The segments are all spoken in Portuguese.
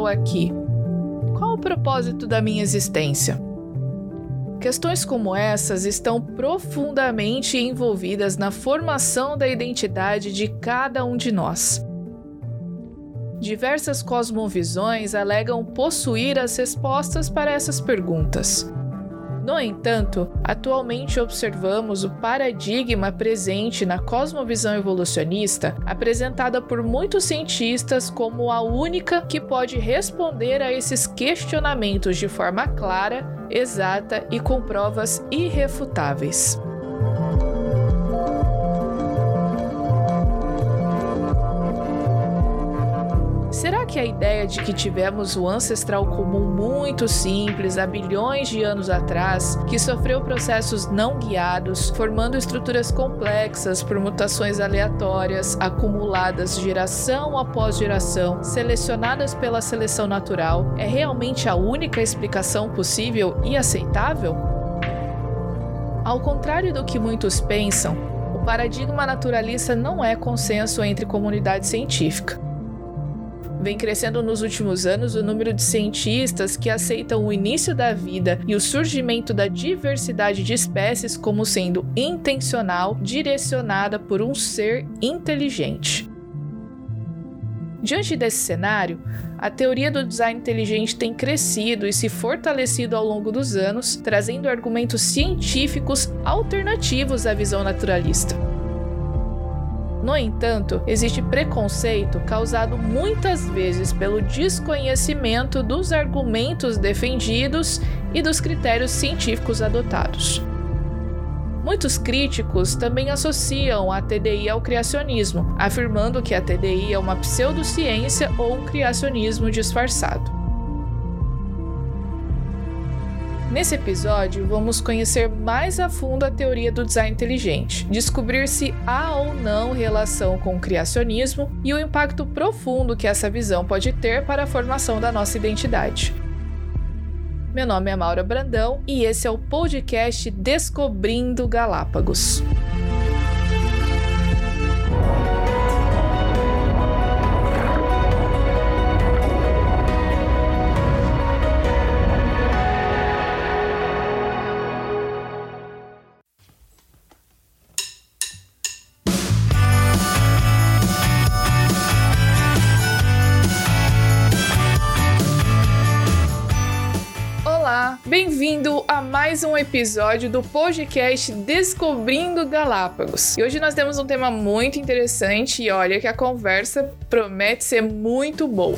estou aqui? Qual o propósito da minha existência? Questões como essas estão profundamente envolvidas na formação da identidade de cada um de nós. Diversas cosmovisões alegam possuir as respostas para essas perguntas. No entanto, atualmente observamos o paradigma presente na cosmovisão evolucionista, apresentada por muitos cientistas como a única que pode responder a esses questionamentos de forma clara, exata e com provas irrefutáveis. Que a ideia de que tivemos o ancestral comum muito simples há bilhões de anos atrás, que sofreu processos não guiados, formando estruturas complexas por mutações aleatórias, acumuladas geração após geração, selecionadas pela seleção natural, é realmente a única explicação possível e aceitável? Ao contrário do que muitos pensam, o paradigma naturalista não é consenso entre comunidade científica. Vem crescendo nos últimos anos o número de cientistas que aceitam o início da vida e o surgimento da diversidade de espécies como sendo intencional, direcionada por um ser inteligente. Diante desse cenário, a teoria do design inteligente tem crescido e se fortalecido ao longo dos anos, trazendo argumentos científicos alternativos à visão naturalista. No entanto, existe preconceito causado muitas vezes pelo desconhecimento dos argumentos defendidos e dos critérios científicos adotados. Muitos críticos também associam a TDI ao criacionismo, afirmando que a TDI é uma pseudociência ou um criacionismo disfarçado. Nesse episódio, vamos conhecer mais a fundo a teoria do design inteligente, descobrir se há ou não relação com o criacionismo e o impacto profundo que essa visão pode ter para a formação da nossa identidade. Meu nome é Maura Brandão e esse é o podcast Descobrindo Galápagos. Mais um episódio do podcast Descobrindo Galápagos. E hoje nós temos um tema muito interessante e olha que a conversa promete ser muito boa.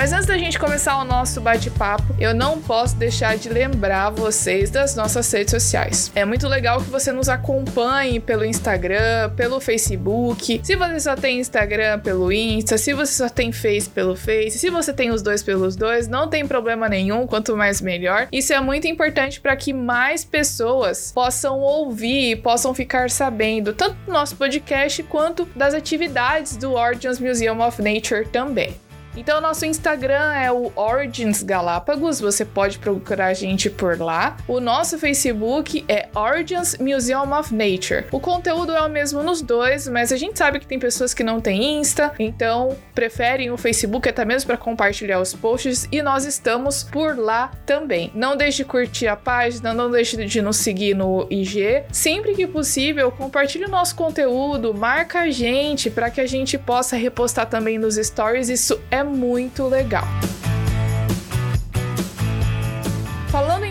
Mas antes da gente começar o nosso bate-papo, eu não posso deixar de lembrar vocês das nossas redes sociais. É muito legal que você nos acompanhe pelo Instagram, pelo Facebook. Se você só tem Instagram, pelo Insta. Se você só tem Face, pelo Face. Se você tem os dois pelos dois, não tem problema nenhum. Quanto mais, melhor. Isso é muito importante para que mais pessoas possam ouvir, possam ficar sabendo tanto do nosso podcast quanto das atividades do Origins Museum of Nature também. Então, nosso Instagram é o Origins Galápagos, você pode procurar a gente por lá. O nosso Facebook é Origins Museum of Nature. O conteúdo é o mesmo nos dois, mas a gente sabe que tem pessoas que não têm Insta, então preferem o Facebook até mesmo para compartilhar os posts e nós estamos por lá também. Não deixe de curtir a página, não deixe de nos seguir no IG. Sempre que possível, compartilhe o nosso conteúdo, marca a gente para que a gente possa repostar também nos stories. Isso é muito legal.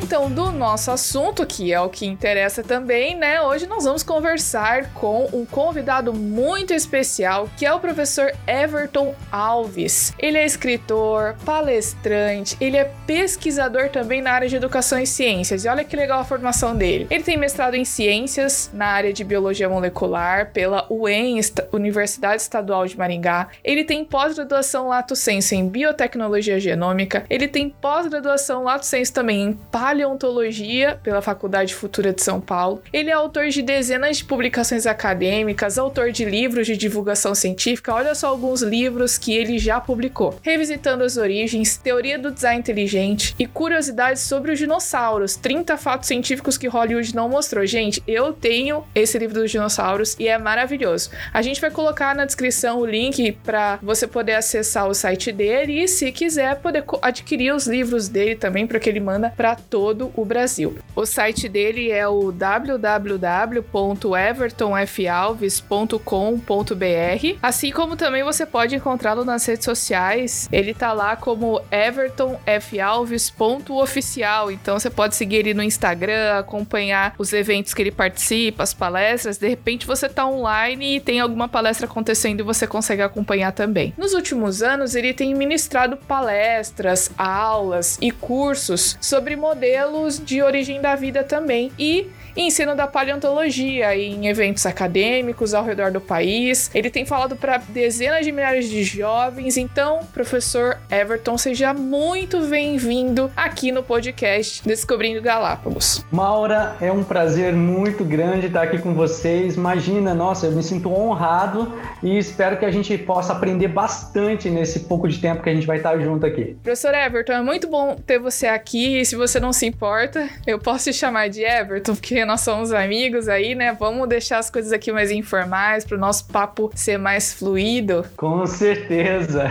Então do nosso assunto, que é o que interessa também, né? Hoje nós vamos conversar com um convidado muito especial, que é o professor Everton Alves. Ele é escritor, palestrante, ele é pesquisador também na área de educação e ciências. E olha que legal a formação dele. Ele tem mestrado em ciências na área de biologia molecular pela UEM, Universidade Estadual de Maringá. Ele tem pós-graduação lato sensu em biotecnologia genômica. Ele tem pós-graduação lato sensu também em paleontologia pela Faculdade Futura de São Paulo. Ele é autor de dezenas de publicações acadêmicas, autor de livros de divulgação científica. Olha só alguns livros que ele já publicou: Revisitando as Origens, Teoria do Design Inteligente e Curiosidades sobre os Dinossauros 30 fatos científicos que Hollywood não mostrou. Gente, eu tenho esse livro dos dinossauros e é maravilhoso. A gente vai colocar na descrição o link para você poder acessar o site dele e, se quiser, poder adquirir os livros dele também, porque ele manda para todo o Brasil. O site dele é o www.evertonfalves.com.br, assim como também você pode encontrá-lo nas redes sociais. Ele tá lá como evertonfalves.oficial, então você pode seguir ele no Instagram, acompanhar os eventos que ele participa, as palestras. De repente você tá online e tem alguma palestra acontecendo e você consegue acompanhar também. Nos últimos anos, ele tem ministrado palestras, aulas e cursos sobre modelos de origem da vida também. E ensino da paleontologia em eventos acadêmicos ao redor do país. Ele tem falado para dezenas de milhares de jovens. Então, professor Everton, seja muito bem-vindo aqui no podcast Descobrindo Galápagos. Maura, é um prazer muito grande estar aqui com vocês. Imagina, nossa, eu me sinto honrado e espero que a gente possa aprender bastante nesse pouco de tempo que a gente vai estar junto aqui. Professor Everton, é muito bom ter você aqui. E se você não se importa, eu posso te chamar de Everton, porque nós somos amigos aí, né? Vamos deixar as coisas aqui mais informais para o nosso papo ser mais fluido. Com certeza.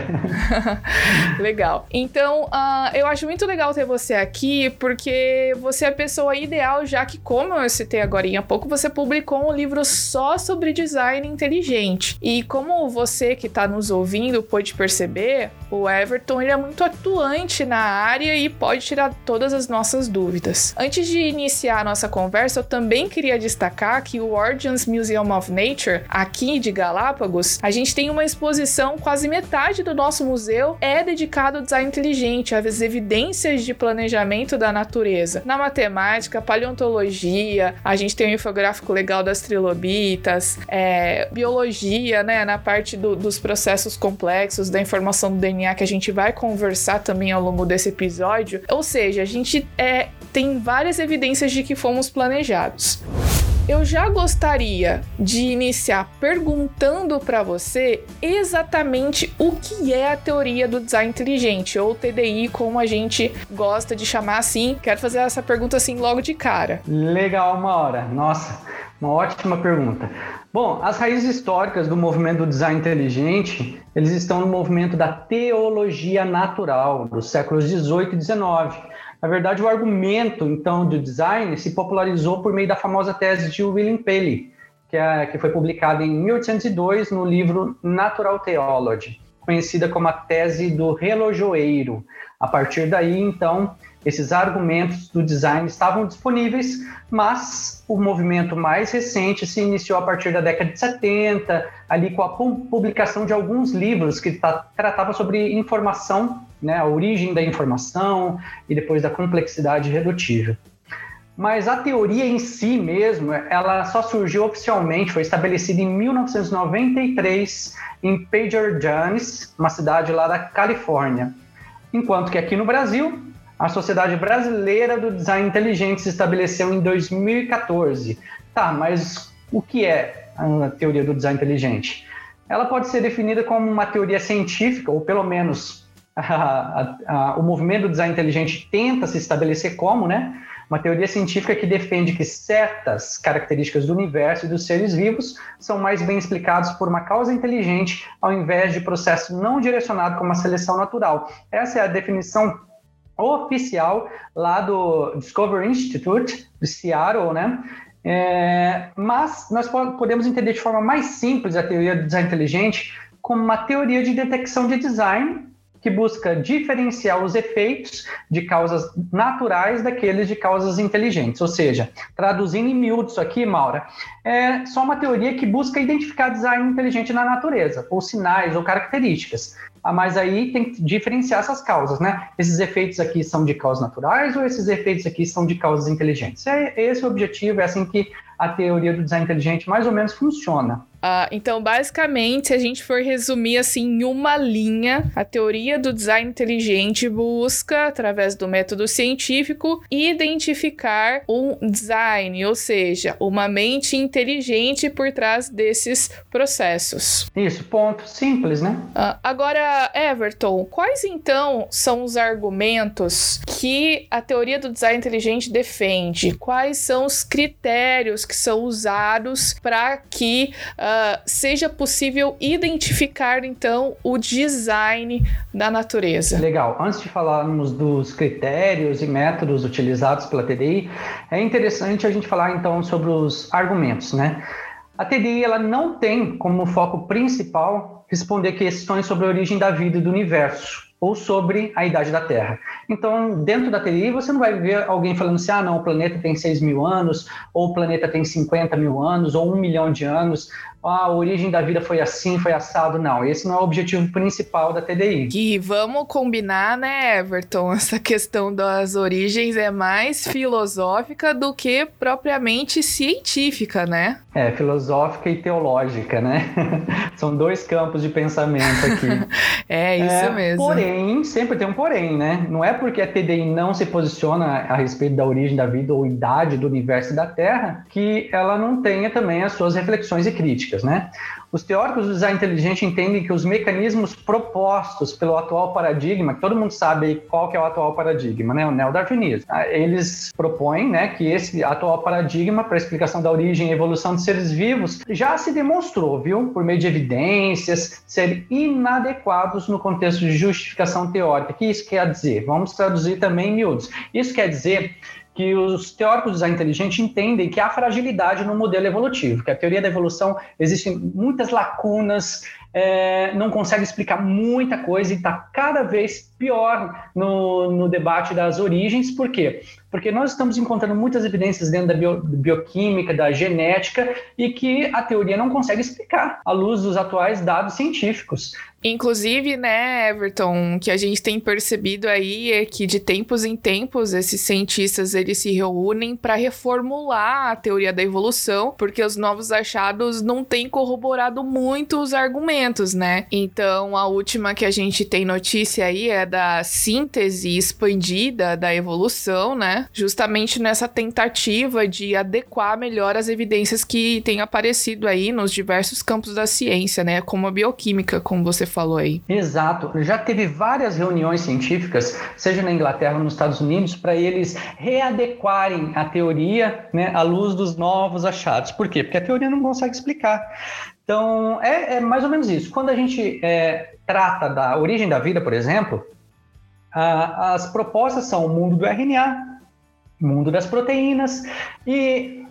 legal. Então, uh, eu acho muito legal ter você aqui, porque você é a pessoa ideal, já que, como eu citei agora há pouco, você publicou um livro só sobre design inteligente. E como você que está nos ouvindo pode perceber, o Everton ele é muito atuante na área e pode tirar todas as nossas dúvidas. Antes de iniciar a nossa conversa, eu também queria destacar que o Origins Museum of Nature, aqui de Galápagos, a gente tem uma exposição, quase metade do nosso museu é dedicado ao design inteligente, às evidências de planejamento da natureza. Na matemática, paleontologia, a gente tem um infográfico legal das trilobitas, é, biologia, né, na parte do, dos processos complexos da informação do DNA que a gente vai conversar também ao longo desse episódio. Ou seja, a gente é, tem várias evidências de que fomos planejados. Eu já gostaria de iniciar perguntando para você exatamente o que é a teoria do design inteligente, ou TDI, como a gente gosta de chamar assim. Quero fazer essa pergunta assim logo de cara. Legal, uma hora. Nossa, uma ótima pergunta. Bom, as raízes históricas do movimento do design inteligente, eles estão no movimento da teologia natural dos séculos 18 e 19 na verdade, o argumento, então, do design se popularizou por meio da famosa tese de William Paley, que, é, que foi publicada em 1802 no livro Natural Theology, conhecida como a tese do relojoeiro. A partir daí, então, esses argumentos do design estavam disponíveis, mas o movimento mais recente se iniciou a partir da década de 70, ali com a publicação de alguns livros que tratavam sobre informação, né, a origem da informação e depois da complexidade redutível. Mas a teoria em si mesmo, ela só surgiu oficialmente, foi estabelecida em 1993 em Pager Jones, uma cidade lá da Califórnia. Enquanto que aqui no Brasil, a Sociedade Brasileira do Design Inteligente se estabeleceu em 2014. Tá, mas o que é a teoria do design inteligente? Ela pode ser definida como uma teoria científica, ou pelo menos a, a, o movimento do design inteligente tenta se estabelecer como, né? Uma teoria científica que defende que certas características do universo e dos seres vivos são mais bem explicados por uma causa inteligente ao invés de processo não direcionado como a seleção natural. Essa é a definição oficial lá do Discovery Institute de Seattle, né? É, mas nós podemos entender de forma mais simples a teoria do design inteligente como uma teoria de detecção de design que busca diferenciar os efeitos de causas naturais daqueles de causas inteligentes. Ou seja, traduzindo em miúdo isso aqui, Maura, é só uma teoria que busca identificar design inteligente na natureza, ou sinais ou características. mas aí tem que diferenciar essas causas, né? Esses efeitos aqui são de causas naturais ou esses efeitos aqui são de causas inteligentes? É esse o objetivo, é assim que a teoria do design inteligente mais ou menos funciona. Uh, então, basicamente, se a gente for resumir assim em uma linha, a teoria do design inteligente busca, através do método científico, identificar um design, ou seja, uma mente inteligente por trás desses processos. Isso, ponto. Simples, né? Uh, agora, Everton, quais então são os argumentos que a teoria do design inteligente defende? Quais são os critérios que são usados para que uh, uh, seja possível identificar então o design da natureza. Legal. Antes de falarmos dos critérios e métodos utilizados pela TDI, é interessante a gente falar então sobre os argumentos, né? A TDI ela não tem como foco principal responder questões sobre a origem da vida e do universo ou sobre a idade da Terra. Então, dentro da TI, você não vai ver alguém falando assim, ah, não, o planeta tem 6 mil anos, ou o planeta tem 50 mil anos, ou um milhão de anos ah, a origem da vida foi assim, foi assado. Não, esse não é o objetivo principal da TDI. E vamos combinar, né, Everton? Essa questão das origens é mais filosófica do que propriamente científica, né? É, filosófica e teológica, né? São dois campos de pensamento aqui. é, isso é, mesmo. Porém, sempre tem um porém, né? Não é porque a TDI não se posiciona a respeito da origem da vida ou idade do universo e da Terra que ela não tenha também as suas reflexões e críticas né? Os teóricos do design inteligente entendem que os mecanismos propostos pelo atual paradigma, que todo mundo sabe qual que é o atual paradigma, né? O neodarwinismo. Ah, eles propõem, né, que esse atual paradigma para a explicação da origem e evolução de seres vivos já se demonstrou, viu, por meio de evidências, ser inadequados no contexto de justificação teórica. O que isso quer dizer? Vamos traduzir também em miúdos. Isso quer dizer que os teóricos do design inteligente entendem que há fragilidade no modelo evolutivo, que a teoria da evolução existem muitas lacunas, é, não consegue explicar muita coisa e está cada vez pior no, no debate das origens. Por quê? Porque nós estamos encontrando muitas evidências dentro da bio, bioquímica, da genética, e que a teoria não consegue explicar à luz dos atuais dados científicos. Inclusive, né, Everton, o que a gente tem percebido aí é que de tempos em tempos esses cientistas eles se reúnem para reformular a teoria da evolução, porque os novos achados não têm corroborado muito os argumentos, né? Então, a última que a gente tem notícia aí é da síntese expandida da evolução, né? Justamente nessa tentativa de adequar melhor as evidências que têm aparecido aí nos diversos campos da ciência, né? Como a bioquímica, como você falou aí. Exato. Já teve várias reuniões científicas, seja na Inglaterra ou nos Estados Unidos, para eles readequarem a teoria né, à luz dos novos achados. Por quê? Porque a teoria não consegue explicar. Então, é, é mais ou menos isso. Quando a gente é, trata da origem da vida, por exemplo, a, as propostas são o mundo do RNA, mundo das proteínas, e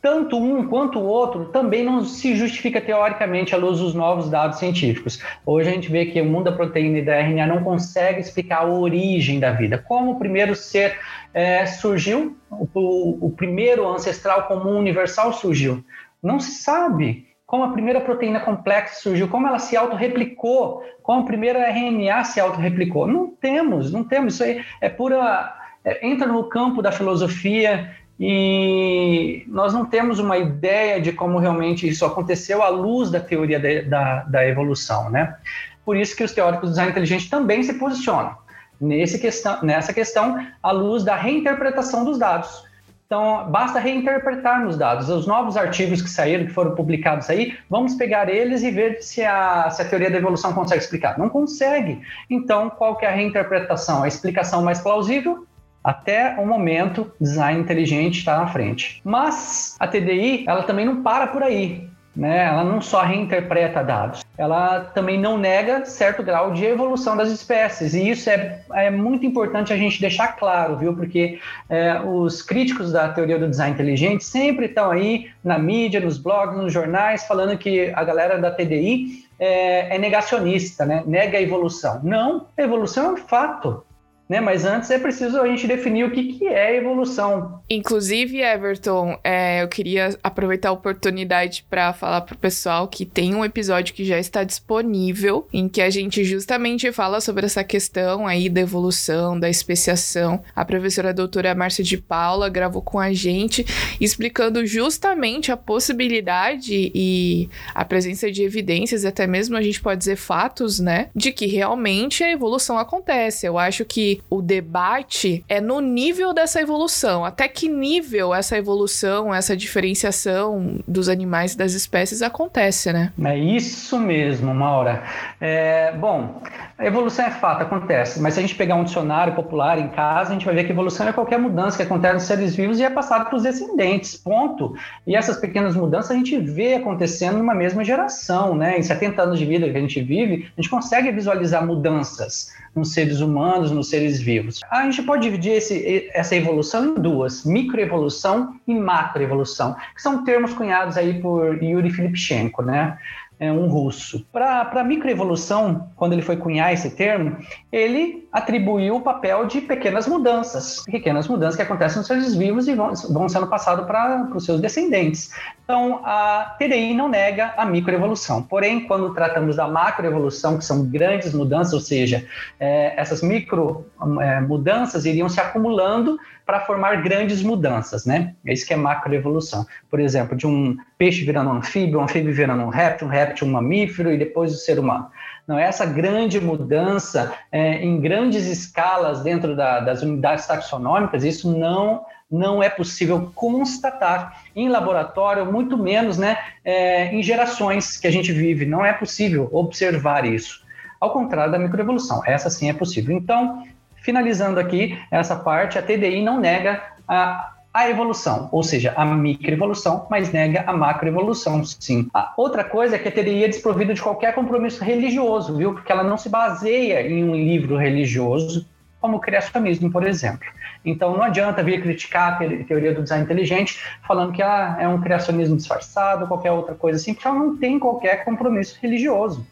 tanto um quanto o outro também não se justifica teoricamente à luz dos novos dados científicos. Hoje a gente vê que o mundo da proteína e da RNA não consegue explicar a origem da vida, como o primeiro ser é, surgiu, o, o primeiro ancestral comum universal surgiu. Não se sabe como a primeira proteína complexa surgiu, como ela se autorreplicou, como a primeira RNA se autorreplicou. Não temos, não temos. Isso aí é pura. É, entra no campo da filosofia e nós não temos uma ideia de como realmente isso aconteceu à luz da teoria de, da, da evolução, né? Por isso que os teóricos do design inteligente também se posicionam nesse questão, nessa questão à luz da reinterpretação dos dados. Então, basta reinterpretarmos dados. Os novos artigos que saíram, que foram publicados aí, vamos pegar eles e ver se a, se a teoria da evolução consegue explicar. Não consegue. Então, qual que é a reinterpretação? A explicação mais plausível? Até o momento, design inteligente está na frente. Mas a TDI, ela também não para por aí. Né? Ela não só reinterpreta dados, ela também não nega certo grau de evolução das espécies. E isso é, é muito importante a gente deixar claro, viu? Porque é, os críticos da teoria do design inteligente sempre estão aí na mídia, nos blogs, nos jornais, falando que a galera da TDI é, é negacionista, né? nega a evolução. Não, a evolução é um fato. Né? Mas antes é preciso a gente definir o que, que é evolução. Inclusive, Everton, é, eu queria aproveitar a oportunidade para falar pro pessoal que tem um episódio que já está disponível, em que a gente justamente fala sobre essa questão aí da evolução, da especiação. A professora doutora Márcia de Paula gravou com a gente, explicando justamente a possibilidade e a presença de evidências, até mesmo a gente pode dizer fatos, né, de que realmente a evolução acontece. Eu acho que o debate é no nível dessa evolução. Até que nível essa evolução, essa diferenciação dos animais e das espécies acontece, né? É isso mesmo, Maura. É, bom, a evolução é fato, acontece. Mas se a gente pegar um dicionário popular em casa, a gente vai ver que evolução é qualquer mudança que acontece nos seres vivos e é passada para os descendentes, ponto. E essas pequenas mudanças a gente vê acontecendo numa mesma geração, né? Em 70 anos de vida que a gente vive, a gente consegue visualizar mudanças nos seres humanos, nos seres vivos. A gente pode dividir esse, essa evolução em duas, microevolução e macroevolução, que são termos cunhados aí por Yuri Filipchenko, né? É, um russo. Para a microevolução, quando ele foi cunhar esse termo, ele atribuiu o papel de pequenas mudanças, pequenas mudanças que acontecem nos seres vivos e vão, vão sendo passadas para os seus descendentes. Então, a TDI não nega a microevolução. Porém, quando tratamos da macroevolução, que são grandes mudanças, ou seja, é, essas micro é, mudanças iriam se acumulando para formar grandes mudanças, né? É isso que é macroevolução. Por exemplo, de um peixe virando um anfíbio, um anfíbio virando um réptil, um réptil um mamífero e depois o ser humano. Não, essa grande mudança é, em grandes escalas dentro da, das unidades taxonômicas, isso não não é possível constatar em laboratório, muito menos né, é, em gerações que a gente vive. Não é possível observar isso. Ao contrário da microevolução, essa sim é possível. Então, finalizando aqui essa parte, a TDI não nega a, a evolução, ou seja, a microevolução, mas nega a macroevolução, sim. A outra coisa é que a TDI é desprovida de qualquer compromisso religioso, viu? Porque ela não se baseia em um livro religioso, como o criacionismo, por exemplo. Então não adianta vir criticar a teoria do design inteligente falando que ah, é um criacionismo disfarçado, qualquer outra coisa assim, porque ela não tem qualquer compromisso religioso.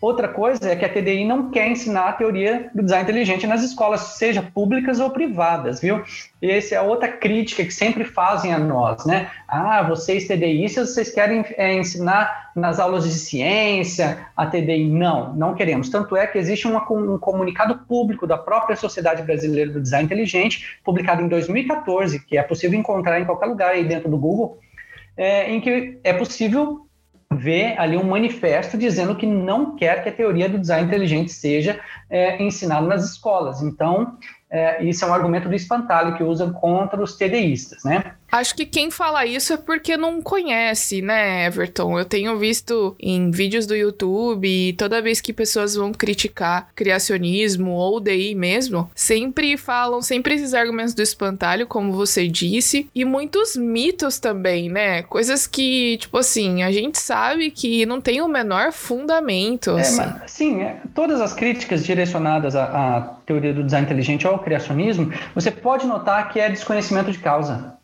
Outra coisa é que a TDI não quer ensinar a teoria do design inteligente nas escolas, seja públicas ou privadas, viu? E essa é outra crítica que sempre fazem a nós, né? Ah, vocês TDIistas, vocês querem é, ensinar nas aulas de ciência a TDI? Não, não queremos. Tanto é que existe um, um comunicado público da própria Sociedade Brasileira do Design Inteligente, publicado em 2014, que é possível encontrar em qualquer lugar aí dentro do Google, é, em que é possível vê ali um manifesto dizendo que não quer que a teoria do design inteligente seja é, ensinada nas escolas. Então, é, isso é um argumento do espantalho que usam contra os TDIstas, né? Acho que quem fala isso é porque não conhece, né, Everton? Eu tenho visto em vídeos do YouTube toda vez que pessoas vão criticar criacionismo ou DI mesmo, sempre falam sempre esses argumentos do espantalho, como você disse, e muitos mitos também, né? Coisas que, tipo assim, a gente sabe que não tem o menor fundamento. É, assim. mas, sim, é, todas as críticas direcionadas à, à teoria do design inteligente ao criacionismo, você pode notar que é desconhecimento de causa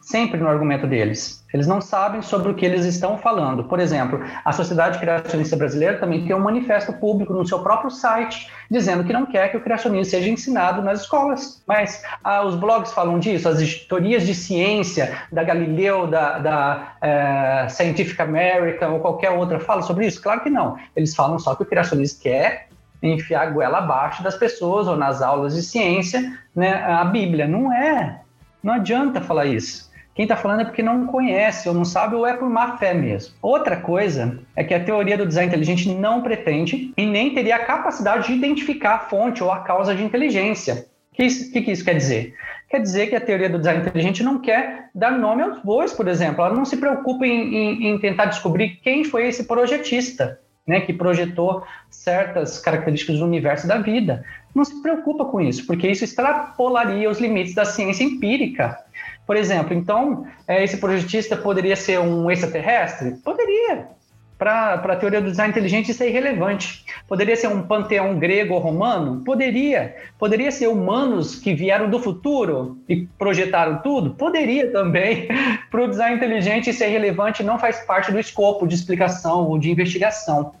sempre no argumento deles. Eles não sabem sobre o que eles estão falando. Por exemplo, a Sociedade Criacionista Brasileira também tem um manifesto público no seu próprio site dizendo que não quer que o criacionismo seja ensinado nas escolas. Mas ah, os blogs falam disso, as editorias de ciência da Galileu, da, da é, Scientific American ou qualquer outra falam sobre isso? Claro que não. Eles falam só que o criacionismo quer enfiar a goela abaixo das pessoas ou nas aulas de ciência né, a Bíblia. Não é. Não adianta falar isso. Quem está falando é porque não conhece ou não sabe ou é por má fé mesmo. Outra coisa é que a teoria do design inteligente não pretende e nem teria a capacidade de identificar a fonte ou a causa de inteligência. O que, que, que isso quer dizer? Quer dizer que a teoria do design inteligente não quer dar nome aos bois, por exemplo. Ela não se preocupa em, em, em tentar descobrir quem foi esse projetista. Né, que projetou certas características do universo da vida. Não se preocupa com isso, porque isso extrapolaria os limites da ciência empírica. Por exemplo, então, é, esse projetista poderia ser um extraterrestre? Poderia. Para a teoria do design inteligente, isso é irrelevante. Poderia ser um panteão grego ou romano? Poderia. Poderia ser humanos que vieram do futuro e projetaram tudo? Poderia também. Para o design inteligente, isso é irrelevante não faz parte do escopo de explicação ou de investigação.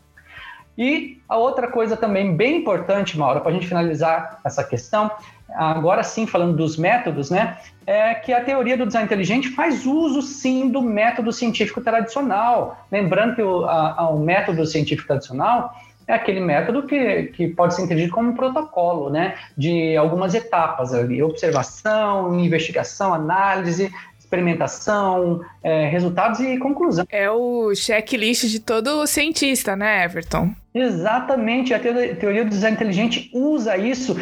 E a outra coisa também bem importante, Maura, para a gente finalizar essa questão, agora sim falando dos métodos, né, é que a teoria do design inteligente faz uso sim do método científico tradicional. Lembrando que o, a, o método científico tradicional é aquele método que, que pode ser entendido como um protocolo, né, de algumas etapas ali, observação, investigação, análise, experimentação, é, resultados e conclusão. É o checklist de todo cientista, né, Everton? Exatamente. A teoria do design inteligente usa isso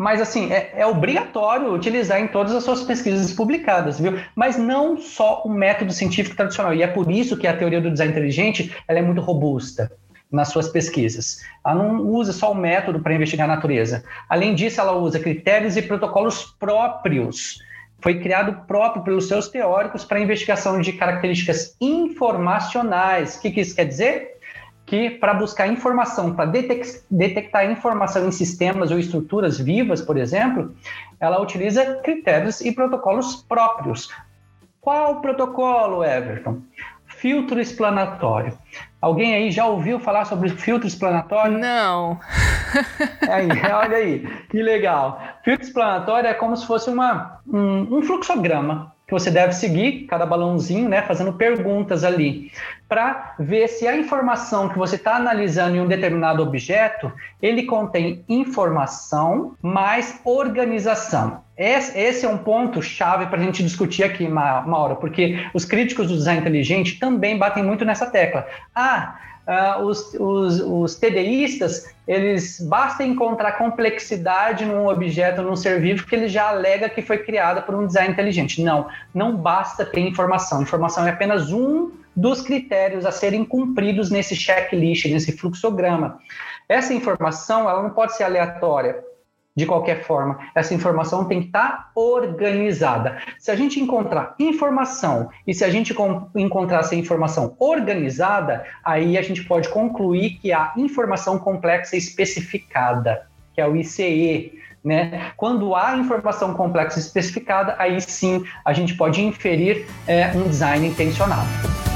mas, assim, é, é, obrigatório utilizar em todas as suas pesquisas publicadas, viu? Mas não só o método científico tradicional. E é por isso que a teoria do design inteligente ela é muito robusta nas suas pesquisas. Ela não usa só o método para investigar a natureza. Além disso, ela usa critérios e protocolos próprios. Foi criado próprio pelos seus teóricos para investigação de características informacionais. O que, que isso quer dizer? Que para buscar informação, para detectar informação em sistemas ou estruturas vivas, por exemplo, ela utiliza critérios e protocolos próprios. Qual protocolo, Everton? Filtro explanatório. Alguém aí já ouviu falar sobre filtro explanatório? Não. aí, olha aí, que legal. Filtro explanatório é como se fosse uma, um, um fluxograma que você deve seguir, cada balãozinho, né, fazendo perguntas ali, para ver se a informação que você está analisando em um determinado objeto, ele contém informação mais organização. Esse, é um ponto chave para a gente discutir aqui, Maura, porque os críticos do design inteligente também batem muito nessa tecla. Ah, uh, os, os, os TDIstas, eles basta encontrar complexidade num objeto, num ser vivo, que ele já alega que foi criada por um design inteligente. Não, não basta ter informação. Informação é apenas um dos critérios a serem cumpridos nesse checklist, nesse fluxograma. Essa informação ela não pode ser aleatória de qualquer forma. Essa informação tem que estar organizada. Se a gente encontrar informação e se a gente encontrar essa informação organizada, aí a gente pode concluir que há informação complexa especificada, que é o ICE. Né? Quando há informação complexa especificada, aí sim a gente pode inferir é, um design intencionado.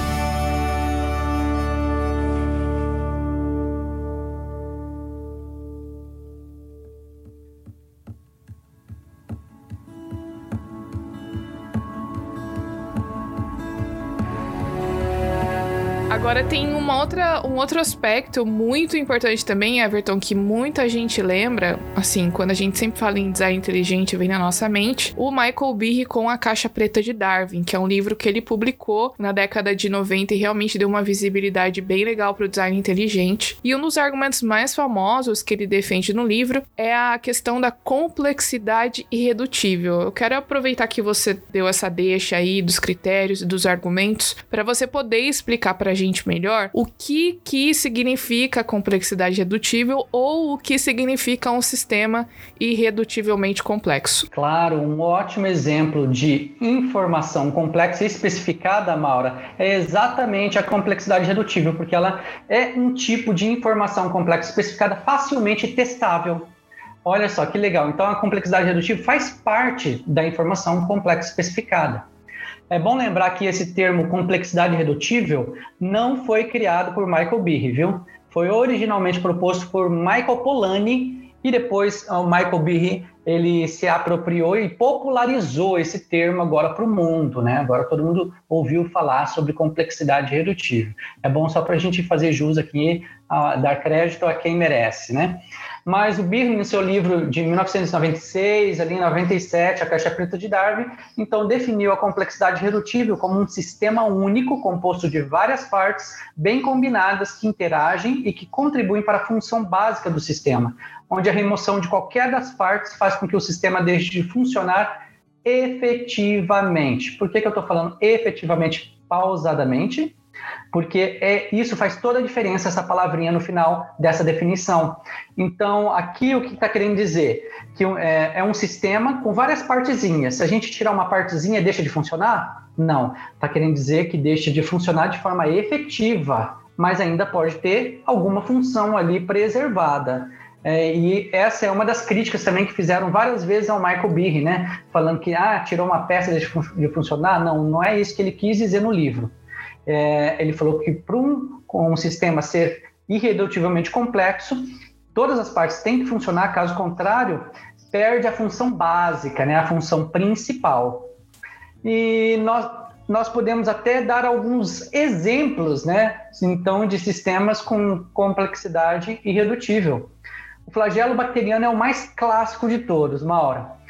Agora tem uma outra, um outro aspecto muito importante também, Everton, que muita gente lembra, assim, quando a gente sempre fala em design inteligente, vem na nossa mente, o Michael Behe com a Caixa Preta de Darwin, que é um livro que ele publicou na década de 90 e realmente deu uma visibilidade bem legal para o design inteligente. E um dos argumentos mais famosos que ele defende no livro é a questão da complexidade irredutível. Eu quero aproveitar que você deu essa deixa aí dos critérios e dos argumentos para você poder explicar para a gente melhor o que que significa complexidade redutível ou o que significa um sistema irredutivelmente complexo. Claro, um ótimo exemplo de informação complexa especificada, Maura, é exatamente a complexidade redutível, porque ela é um tipo de informação complexa especificada facilmente testável. Olha só que legal. Então a complexidade redutível faz parte da informação complexa especificada. É bom lembrar que esse termo complexidade redutível não foi criado por Michael Behe, viu? Foi originalmente proposto por Michael Polanyi e depois o Michael Behe ele se apropriou e popularizou esse termo agora para o mundo, né? Agora todo mundo ouviu falar sobre complexidade redutível. É bom só para a gente fazer jus aqui, a, dar crédito a quem merece, né? Mas o Birne, no seu livro de 1996, ali em 97, A Caixa Preta de Darwin, então definiu a complexidade redutível como um sistema único composto de várias partes bem combinadas que interagem e que contribuem para a função básica do sistema, onde a remoção de qualquer das partes faz com que o sistema deixe de funcionar efetivamente. Por que, que eu estou falando efetivamente pausadamente? Porque é, isso faz toda a diferença, essa palavrinha no final dessa definição. Então, aqui o que está querendo dizer? Que é, é, um sistema com várias partezinhas. Se a gente tirar uma partezinha, deixa de funcionar? Não. Está querendo dizer que deixa de funcionar de forma efetiva, mas ainda pode ter alguma função ali preservada. É, e essa é uma das críticas também que fizeram várias vezes ao Michael Behe, né? Falando que ah, tirou uma peça de, de funcionar. Não, não é isso que ele quis dizer no livro é, ele falou que para um, um sistema ser irredutivelmente complexo, todas as partes têm que funcionar, caso contrário, perde a função básica, né, a função principal. E nós, nós podemos até dar alguns exemplos, né, então, de sistemas com complexidade irredutível. O flagelo bacteriano é o mais clássico de todos, Maura.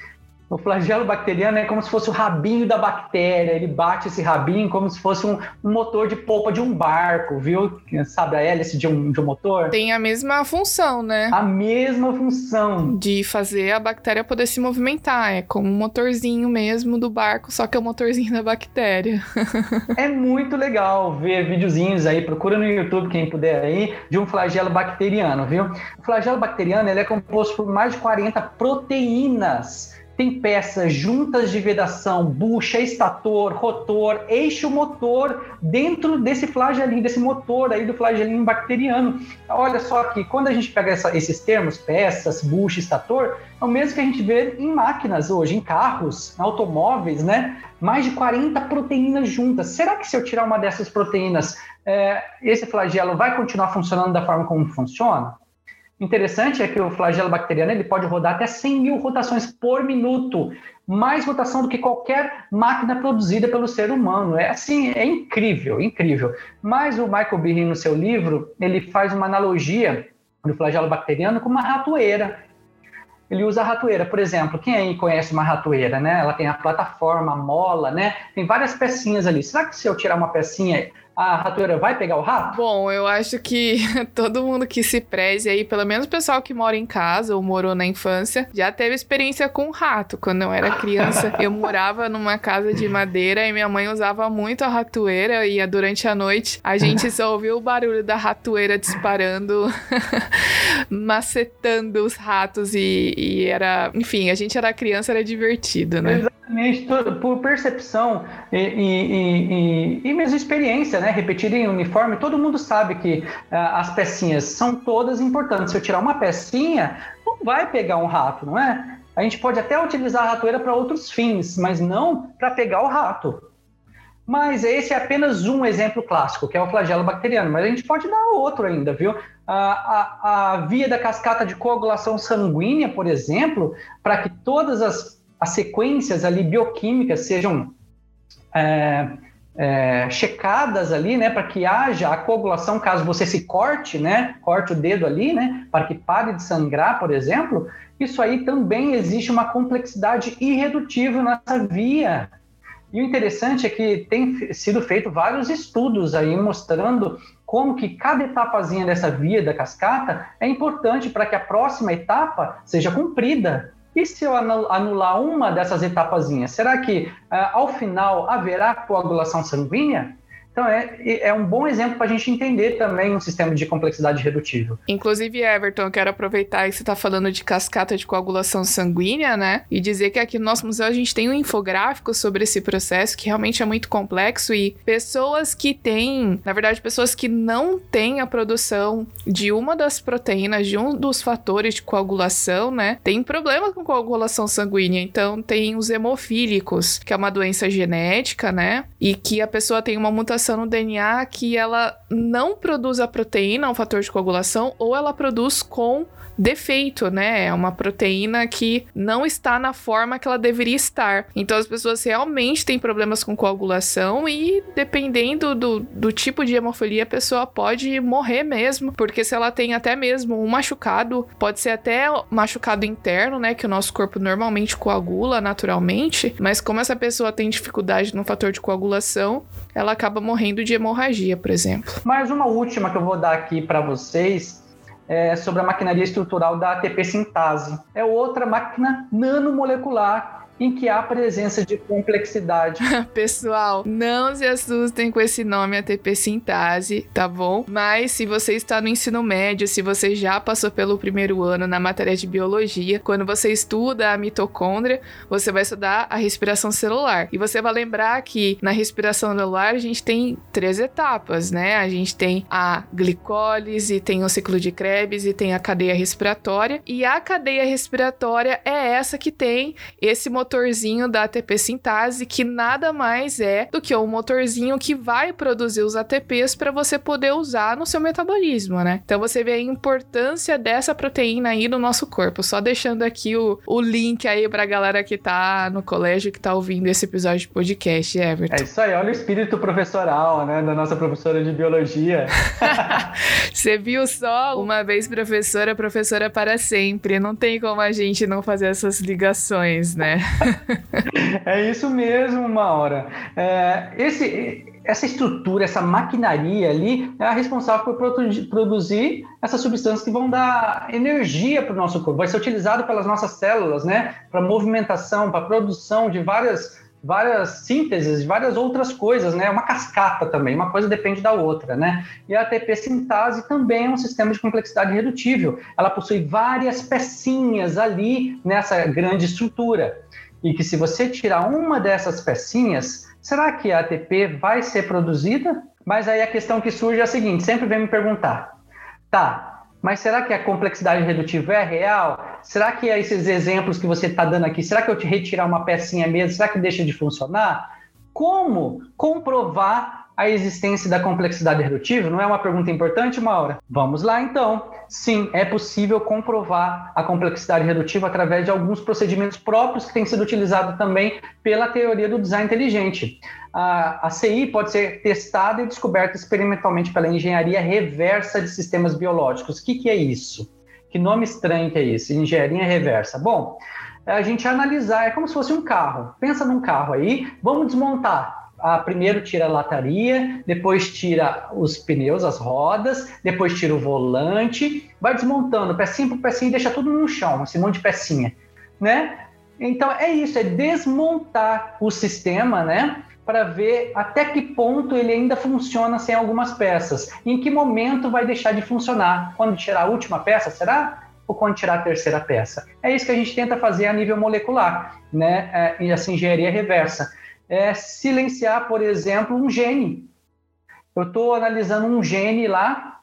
O flagelo bacteriano é como se fosse o rabinho da bactéria, ele bate esse rabinho como se fosse um, um motor de polpa de um barco, viu? Sabe a hélice de um, de um motor? Tem a mesma função, né? A mesma função. De fazer a bactéria poder se movimentar. É como um motorzinho mesmo do barco, só que é o motorzinho da bactéria. é muito legal ver videozinhos aí, procura no YouTube quem puder aí, de um flagelo bacteriano, viu? O flagelo bacteriano ele é composto por mais de 40 proteínas tem peças juntas de vedação, bucha, estator, rotor, eixo motor dentro desse flagelinho, desse motor aí do flagelinho bacteriano. Olha só aqui, quando a gente pega essa, esses termos, peças, bucha, estator, é o mesmo que a gente vê em máquinas hoje, em carros, em automóveis, né? Mais de 40 proteínas juntas. Será que se eu tirar uma dessas proteínas, é, esse flagelo vai continuar funcionando da forma como funciona? Interessante é que o flagelo bacteriano ele pode rodar até 100 mil rotações por minuto, mais rotação do que qualquer máquina produzida pelo ser humano. É assim, é incrível, incrível. Mas o Michael Behe, no seu livro, ele faz uma analogia do flagelo bacteriano com uma ratoeira. Ele usa a ratoeira, por exemplo, quem aí conhece uma ratoeira, né? Ela tem a plataforma, a mola, né? Tem várias pecinhas ali. Será que se eu tirar uma pecinha a ratoeira vai pegar o rato? Bom, eu acho que todo mundo que se preze aí, pelo menos o pessoal que mora em casa ou morou na infância, já teve experiência com rato. Quando eu era criança, eu morava numa casa de madeira e minha mãe usava muito a ratoeira e durante a noite a gente só ouviu o barulho da ratoeira disparando, macetando os ratos e, e, era, enfim, a gente era criança, era divertido, né? Exatamente, por percepção e, e, e, e mesmo experiência, né? Repetida em uniforme, todo mundo sabe que uh, as pecinhas são todas importantes. Se eu tirar uma pecinha, não vai pegar um rato, não é? A gente pode até utilizar a ratoeira para outros fins, mas não para pegar o rato. Mas esse é apenas um exemplo clássico, que é o flagelo bacteriano, mas a gente pode dar outro ainda, viu? A, a, a via da cascata de coagulação sanguínea, por exemplo, para que todas as as sequências ali bioquímicas sejam é, é, checadas ali, né, para que haja a coagulação caso você se corte, né, corte o dedo ali, né, para que pare de sangrar, por exemplo, isso aí também existe uma complexidade irredutível nessa via. E o interessante é que tem sido feito vários estudos aí mostrando como que cada etapazinha dessa via da cascata é importante para que a próxima etapa seja cumprida. E se eu anular uma dessas etapazinhas, será que uh, ao final haverá coagulação sanguínea? Então, é, é um bom exemplo para a gente entender também um sistema de complexidade redutível. Inclusive, Everton, eu quero aproveitar que você está falando de cascata de coagulação sanguínea, né? E dizer que aqui no nosso museu a gente tem um infográfico sobre esse processo que realmente é muito complexo e pessoas que têm, na verdade, pessoas que não têm a produção de uma das proteínas, de um dos fatores de coagulação, né? Tem problema com coagulação sanguínea. Então, tem os hemofílicos, que é uma doença genética, né? E que a pessoa tem uma mutação no DNA que ela não produz a proteína, um fator de coagulação, ou ela produz com defeito, né? É uma proteína que não está na forma que ela deveria estar. Então as pessoas realmente têm problemas com coagulação e dependendo do, do tipo de hemofilia, a pessoa pode morrer mesmo, porque se ela tem até mesmo um machucado, pode ser até machucado interno, né? Que o nosso corpo normalmente coagula naturalmente, mas como essa pessoa tem dificuldade no fator de coagulação, ela acaba morrendo de hemorragia, por exemplo. Mais uma última que eu vou dar aqui para vocês é sobre a maquinaria estrutural da ATP sintase. É outra máquina nanomolecular em que há presença de complexidade. Pessoal, não se assustem com esse nome ATP sintase, tá bom? Mas se você está no ensino médio, se você já passou pelo primeiro ano na matéria de biologia, quando você estuda a mitocôndria, você vai estudar a respiração celular. E você vai lembrar que na respiração celular a gente tem três etapas, né? A gente tem a glicólise, tem o ciclo de Krebs e tem a cadeia respiratória. E a cadeia respiratória é essa que tem esse motorzinho da ATP Sintase, que nada mais é do que um motorzinho que vai produzir os ATPs para você poder usar no seu metabolismo, né? Então você vê a importância dessa proteína aí no nosso corpo. Só deixando aqui o, o link aí pra galera que tá no colégio, que tá ouvindo esse episódio de podcast, Everton. É isso aí, olha o espírito professoral, né, da nossa professora de biologia. Você viu só? Uma vez professora, professora para sempre. Não tem como a gente não fazer essas ligações, né? é isso mesmo, Maura. É, esse, essa estrutura, essa maquinaria ali é a responsável por produzir essas substâncias que vão dar energia para o nosso corpo. Vai ser utilizado pelas nossas células, né? Para movimentação, para produção de várias várias sínteses, várias outras coisas, né? Uma cascata também, uma coisa depende da outra, né? E a ATP sintase também é um sistema de complexidade redutível. Ela possui várias pecinhas ali nessa grande estrutura. E que se você tirar uma dessas pecinhas, será que a ATP vai ser produzida? Mas aí a questão que surge é a seguinte, sempre vem me perguntar, tá, mas será que a complexidade redutiva é real? Será que esses exemplos que você está dando aqui, será que eu te retirar uma pecinha mesmo, será que deixa de funcionar? Como comprovar a existência da complexidade redutiva? Não é uma pergunta importante, Maura? Vamos lá então. Sim, é possível comprovar a complexidade redutiva através de alguns procedimentos próprios que têm sido utilizados também pela teoria do design inteligente a, CI pode ser testada e descoberta experimentalmente pela engenharia reversa de sistemas biológicos. O que, que é isso? Que nome estranho que é isso? Engenharia reversa. Bom, a gente analisar, é como se fosse um carro. Pensa num carro aí, vamos desmontar. Ah, primeiro tira a lataria, depois tira os pneus, as rodas, depois tira o volante, vai desmontando pecinha por pecinha e deixa tudo no chão, esse monte de pecinha, né? Então é isso, é desmontar o sistema, né? para ver até que ponto ele ainda funciona sem algumas peças. Em que momento vai deixar de funcionar? Quando tirar a última peça, será? Ou quando tirar a terceira peça? É isso que a gente tenta fazer a nível molecular, né? É, e essa engenharia reversa. É silenciar, por exemplo, um gene. Eu estou analisando um gene lá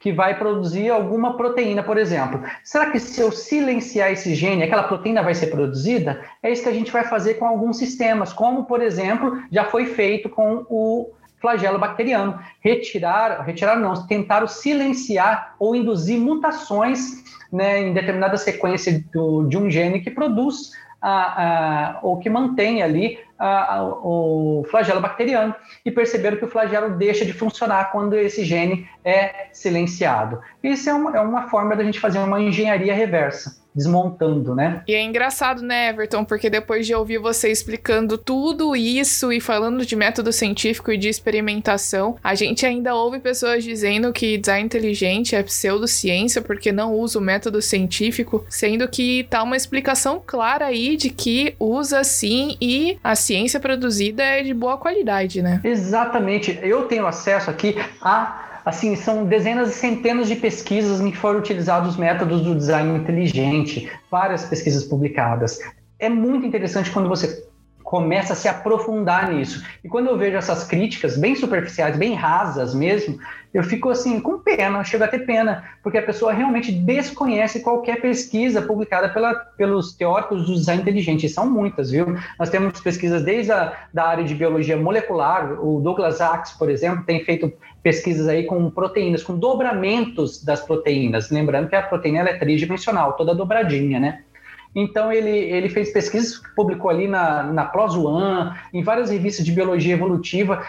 que vai produzir alguma proteína, por exemplo. Será que se eu silenciar esse gene, aquela proteína vai ser produzida? É isso que a gente vai fazer com alguns sistemas, como, por exemplo, já foi feito com o flagelo bacteriano. Retirar, retirar não, tentaram silenciar ou induzir mutações né, em determinada sequência do, de um gene que produz a, a, ou que mantém ali a, o flagelo bacteriano e perceberam que o flagelo deixa de funcionar quando esse gene é silenciado. Isso é uma, é uma forma da gente fazer uma engenharia reversa desmontando, né? E é engraçado, né, Everton, porque depois de ouvir você explicando tudo isso e falando de método científico e de experimentação, a gente ainda ouve pessoas dizendo que design inteligente é pseudociência porque não usa o método científico, sendo que tá uma explicação clara aí de que usa sim e a ciência produzida é de boa qualidade, né? Exatamente. Eu tenho acesso aqui a assim, são dezenas e centenas de pesquisas em que foram utilizados os métodos do design inteligente, várias pesquisas publicadas. É muito interessante quando você começa a se aprofundar nisso. E quando eu vejo essas críticas bem superficiais, bem rasas mesmo, eu fico assim com pena, chego a ter pena, porque a pessoa realmente desconhece qualquer pesquisa publicada pela, pelos teóricos do design inteligente. E são muitas, viu? Nós temos pesquisas desde a da área de biologia molecular, o Douglas Axe, por exemplo, tem feito pesquisas aí com proteínas, com dobramentos das proteínas. Lembrando que a proteína é tridimensional, toda dobradinha, né? Então ele, ele fez pesquisas, publicou ali na, na PLOS ONE, em várias revistas de biologia evolutiva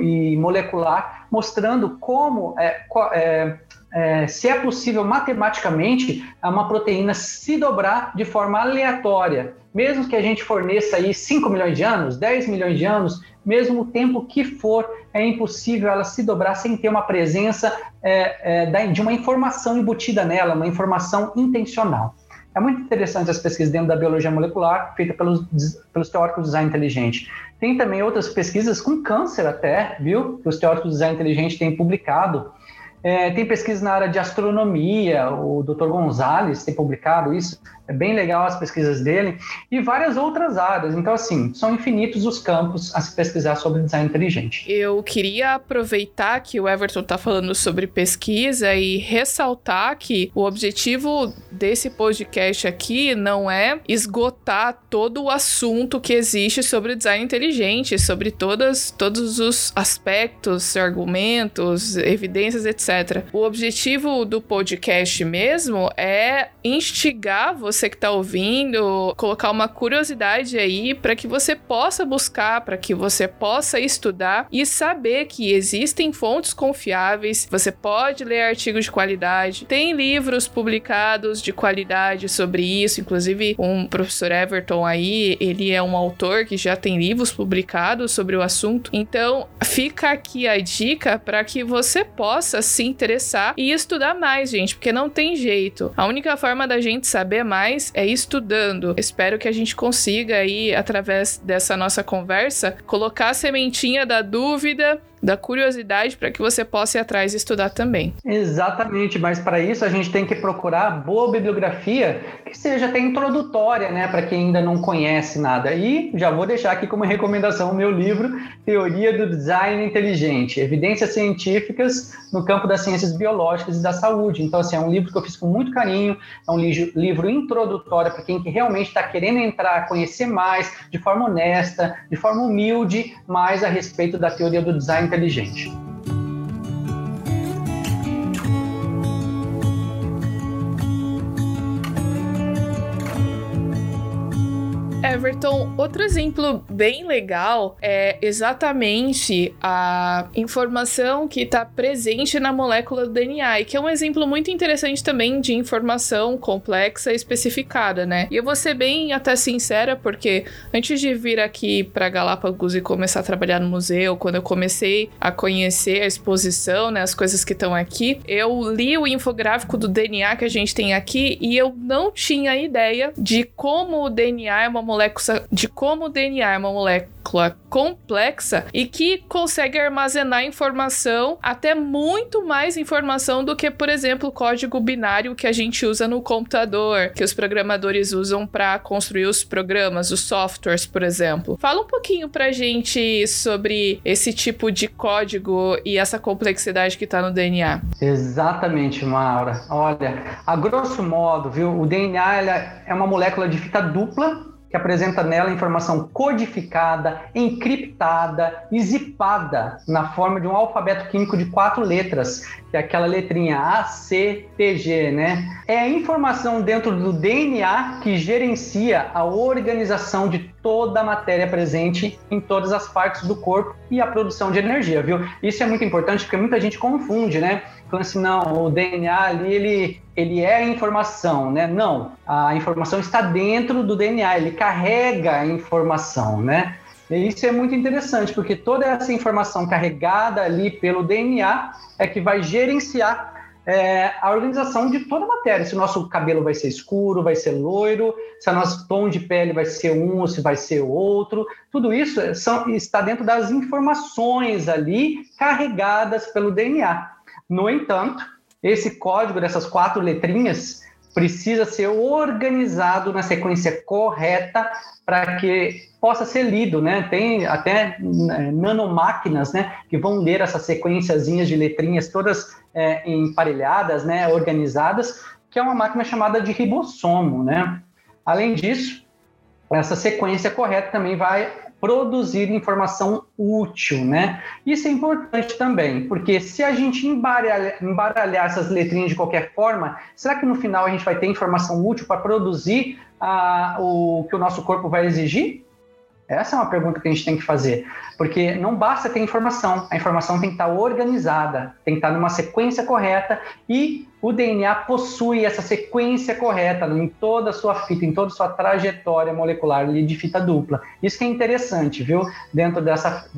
e molecular, mostrando como é, é, é, se é possível matematicamente uma proteína se dobrar de forma aleatória. Mesmo que a gente forneça aí 5 milhões de anos, 10 milhões de anos, mesmo o tempo que for, é impossível ela se dobrar sem ter uma presença é, é, de uma informação embutida nela, uma informação intencional. É muito interessante as pesquisas dentro da biologia molecular, feitas pelos, pelos teóricos do design inteligente. Tem também outras pesquisas com câncer até, viu? Que os teóricos do design inteligente têm publicado. É, tem pesquisas na área de astronomia, o Dr. Gonzalez tem publicado isso, É bem legal as pesquisas dele e várias outras áreas. Então, assim, são infinitos os campos a se pesquisar sobre design inteligente. Eu queria aproveitar que o Everton está falando sobre pesquisa e ressaltar que o objetivo desse podcast aqui não é esgotar todo o assunto que existe sobre design inteligente, sobre todas, todos os aspectos, argumentos, evidências, etc. O objetivo do podcast mesmo é instigar você você que está ouvindo, colocar uma curiosidade aí para que você possa buscar, para que você possa estudar e saber que existem fontes confiáveis. Você pode ler artigos de qualidade, tem livros publicados de qualidade sobre isso, inclusive um professor Everton aí, ele é um autor que já tem livros publicados sobre o assunto. Então, fica aqui a dica para que você possa se interessar e estudar mais, gente, porque não tem jeito. A única forma da gente saber mais mais é estudando. Espero que a gente consiga aí, através dessa nossa conversa, colocar a sementinha da dúvida da curiosidade para que você possa ir atrás e estudar também. Exatamente, mas para isso a gente tem que procurar boa bibliografia que seja até introdutória, né, para quem ainda não conhece nada. E já vou deixar aqui como recomendação o meu livro Teoria do Design Inteligente: Evidências Científicas no campo das ciências biológicas e da saúde. Então, assim, é um livro que eu fiz com muito carinho, é um livro introdutório para quem que realmente está querendo entrar, conhecer mais, de forma honesta, de forma humilde, mais a respeito da teoria do design inteligente. Everton, outro exemplo bem legal é exatamente a informação que está presente na molécula do DNA, e que é um exemplo muito interessante também de informação complexa especificada, né? E eu vou ser bem até sincera, porque antes de vir aqui para Galápagos e começar a trabalhar no museu, quando eu comecei a conhecer a exposição, né, as coisas que estão aqui, eu li o infográfico do DNA que a gente tem aqui e eu não tinha ideia de como o DNA é uma molécula molécula, de como o DNA é uma molécula complexa e que consegue armazenar informação, até muito mais informação do que, por exemplo, o código binário que a gente usa no computador, que os programadores usam para construir os programas, os softwares, por exemplo. Fala um pouquinho pra gente sobre esse tipo de código e essa complexidade que está no DNA. Exatamente, Maura. Olha, a grosso modo, viu, o DNA é uma molécula de fita dupla que apresenta nela informação codificada, encriptada e zipada na forma de um alfabeto químico de quatro letras, que é aquela letrinha A, C, T, G, né? É a informação dentro do DNA que gerencia a organização de toda a matéria presente em todas as partes do corpo e a produção de energia, viu? Isso é muito importante porque muita gente confunde, né? Falando assim, não, o DNA ali, ele, ele é a informação, né? Não, a informação está dentro do DNA, ele carrega a informação, né? E isso é muito interessante, porque toda essa informação carregada ali pelo DNA é que vai gerenciar é, a organização de toda a matéria. Se o nosso cabelo vai ser escuro, vai ser loiro, se o nosso tom de pele vai ser um ou se vai ser outro. Tudo isso são, está dentro das informações ali carregadas pelo DNA. No entanto, esse código dessas quatro letrinhas precisa ser organizado na sequência correta para que possa ser lido, né? Tem até né, nanomáquinas, né, que vão ler essas sequenciazinhas de letrinhas todas é, emparelhadas, né, organizadas, que é uma máquina chamada de ribossomo, né? Além disso, essa sequência correta também vai produzir informação útil, né? Isso é importante também, porque se a gente embaralhar, embaralhar essas letrinhas de qualquer forma, será que no final a gente vai ter informação útil para produzir ah, o que o nosso corpo vai exigir? Essa é uma pergunta que a gente tem que fazer, porque não basta ter informação, a informação tem que estar organizada, tem que estar numa sequência correta e o DNA possui essa sequência correta em toda a sua fita, em toda a sua trajetória molecular de fita dupla. Isso que é interessante, viu? Dentro dessa,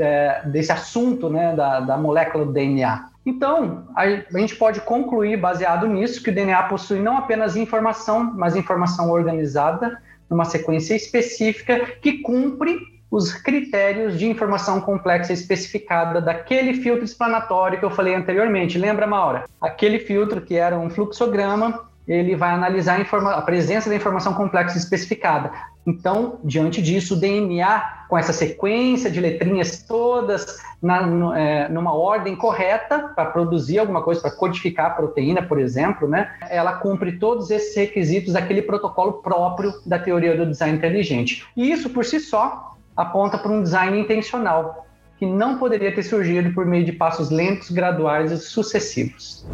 desse assunto né, da, da molécula do DNA. Então, a gente pode concluir, baseado nisso, que o DNA possui não apenas informação, mas informação organizada, numa sequência específica que cumpre os critérios de informação complexa especificada daquele filtro explanatório que eu falei anteriormente. Lembra, Maura? Aquele filtro que era um fluxograma ele vai analisar a, a presença da informação complexa especificada. Então, diante disso, o DNA, com essa sequência de letrinhas todas na, no, é, numa ordem correta para produzir alguma coisa, para codificar a proteína, por exemplo, né? ela cumpre todos esses requisitos daquele protocolo próprio da teoria do design inteligente. E isso, por si só, aponta para um design intencional, que não poderia ter surgido por meio de passos lentos, graduais e sucessivos.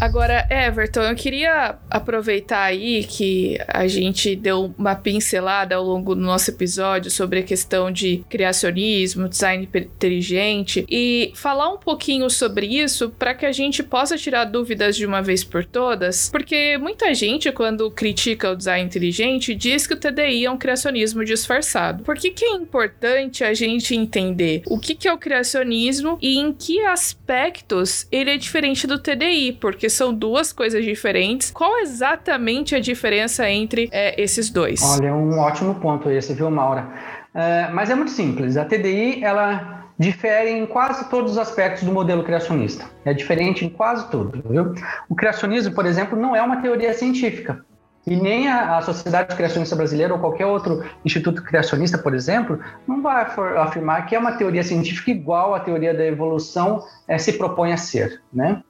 Agora, Everton, eu queria aproveitar aí que a gente deu uma pincelada ao longo do nosso episódio sobre a questão de criacionismo, design inteligente e falar um pouquinho sobre isso para que a gente possa tirar dúvidas de uma vez por todas, porque muita gente, quando critica o design inteligente, diz que o TDI é um criacionismo disfarçado. Por que, que é importante a gente entender o que, que é o criacionismo e em que aspectos ele é diferente do TDI? Porque são duas coisas diferentes. Qual exatamente a diferença entre é, esses dois? Olha, é um ótimo ponto esse, viu, Maura? É, mas é muito simples. A TDI, ela difere em quase todos os aspectos do modelo criacionista. É diferente em quase tudo, viu? O criacionismo, por exemplo, não é uma teoria científica. E nem a, a, Sociedade Criacionista Brasileira ou qualquer outro instituto criacionista, por exemplo, não vai afirmar que é uma teoria científica igual à teoria da evolução é, se propõe a ser. Né?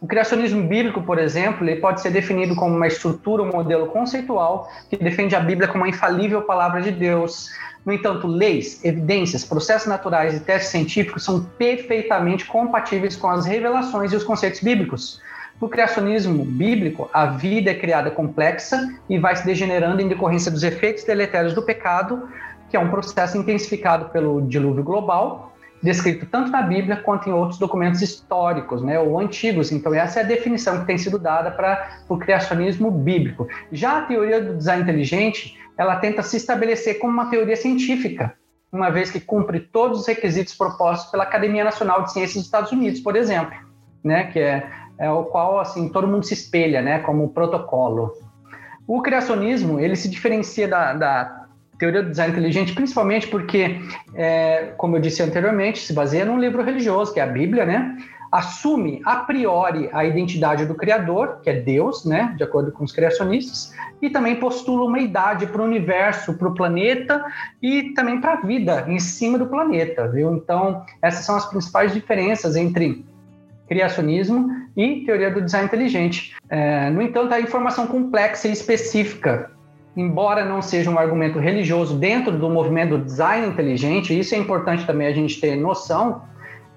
O criacionismo bíblico, por exemplo, ele pode ser definido como uma estrutura, um modelo conceitual que defende a Bíblia como uma infalível palavra de Deus. No entanto, leis, evidências, processos naturais e testes científicos são perfeitamente compatíveis com as revelações e os conceitos bíblicos. No criacionismo bíblico, a vida é criada complexa e vai se degenerando em decorrência dos efeitos deletérios do pecado, que é um processo intensificado pelo dilúvio global, descrito tanto na Bíblia quanto em outros documentos históricos, né, ou antigos. Então essa é a definição que tem sido dada para o criacionismo bíblico. Já a teoria do design inteligente, ela tenta se estabelecer como uma teoria científica, uma vez que cumpre todos os requisitos propostos pela Academia Nacional de Ciências dos Estados Unidos, por exemplo, né, que é é, o qual assim todo mundo se espelha, né, como protocolo. O criacionismo ele se diferencia da, da teoria do design inteligente, principalmente porque, é, como eu disse anteriormente, se baseia num livro religioso que é a Bíblia, né? Assume a priori a identidade do Criador, que é Deus, né? De acordo com os criacionistas, e também postula uma idade para o universo, para o planeta e também para a vida em cima do planeta, viu? Então, essas são as principais diferenças entre criacionismo e teoria do design inteligente. É, no entanto, a informação complexa e específica, embora não seja um argumento religioso dentro do movimento do design inteligente, isso é importante também a gente ter noção,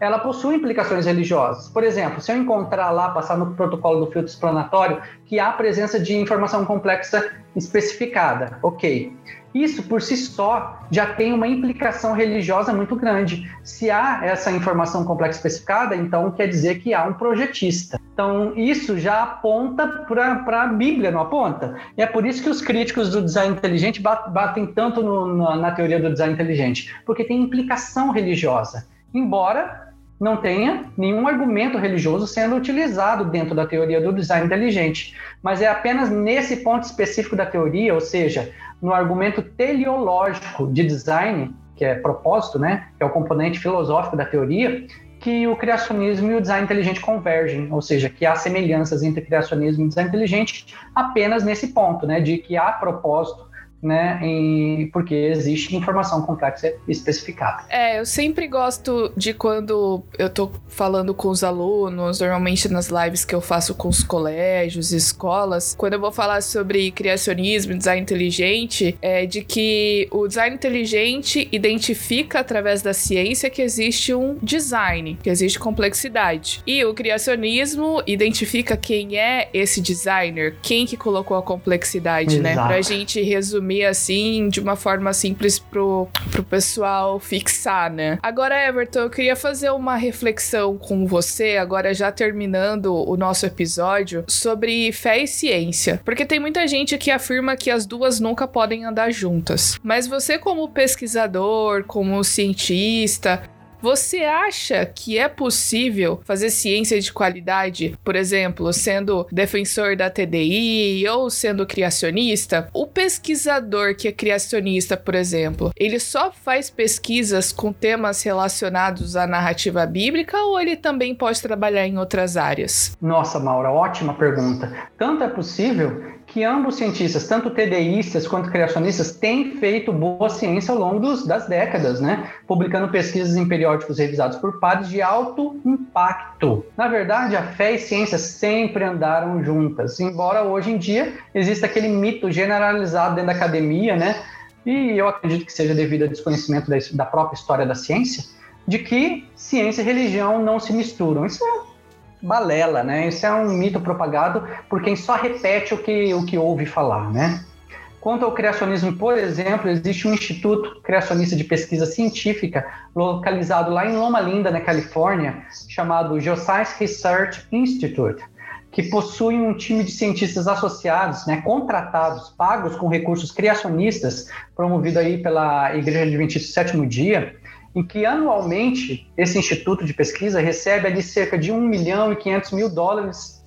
ela possui implicações religiosas. Por exemplo, se eu encontrar lá, passar no protocolo do filtro explanatório, que há presença de informação complexa especificada, ok. Isso por si só já tem uma implicação religiosa muito grande. Se há essa informação complexa especificada, então quer dizer que há um projetista. Então, isso já aponta para a Bíblia, não aponta? E é por isso que os críticos do design inteligente batem tanto no, na, na teoria do design inteligente, porque tem implicação religiosa. Embora não tenha nenhum argumento religioso sendo utilizado dentro da teoria do design inteligente, mas é apenas nesse ponto específico da teoria, ou seja, no argumento teleológico de design, que é propósito, né, que é o componente filosófico da teoria, que o criacionismo e o design inteligente convergem, ou seja, que há semelhanças entre criacionismo e design inteligente apenas nesse ponto, né, de que há propósito né? Em, porque existe informação complexa especificada. É, eu sempre gosto de quando eu tô falando com os alunos, normalmente nas lives que eu faço com os colégios, escolas, quando eu vou falar sobre criacionismo, design inteligente, é de que o design inteligente identifica através da ciência que existe um design, que existe complexidade. E o criacionismo identifica quem é esse designer, quem que colocou a complexidade, né? Exato. né? Pra gente resumir assim de uma forma simples pro, pro pessoal fixar, né? Agora, Everton, eu queria fazer uma reflexão com você, agora já terminando o nosso episódio, sobre fé e ciência. Porque tem muita gente que afirma que as duas nunca podem andar juntas. Mas você, como pesquisador, como cientista, Você acha que é possível fazer ciência de qualidade, por exemplo, sendo defensor da TDI ou sendo criacionista? O pesquisador que é criacionista, por exemplo, ele só faz pesquisas com temas relacionados à narrativa bíblica ou ele também pode trabalhar em outras áreas? Nossa, Maura, ótima pergunta. Tanto é possível que ambos cientistas, tanto TDIstas quanto criacionistas, têm feito boa ciência ao longo dos, das décadas, né? Publicando pesquisas em periódicos revisados por pares de alto impacto. Na verdade, a fé e ciência sempre andaram juntas, embora hoje em dia exista aquele mito generalizado dentro da academia, né? E eu acredito que seja devido ao desconhecimento da, da própria história da ciência, de que ciência e religião não se misturam. Isso é balela, né? Isso é um mito propagado por quem só repete o que, o que ouve falar, né? Quanto ao criacionismo, por exemplo, existe um instituto criacionista de pesquisa científica localizado lá em Loma Linda, na Califórnia, chamado Geoscience Research Institute, que possui um time de cientistas associados, né, contratados, pagos com recursos criacionistas, promovido aí pela Igreja do Sétimo Dia, em que anualmente esse instituto de pesquisa recebe ali cerca de 1 milhão e 500 mil dólares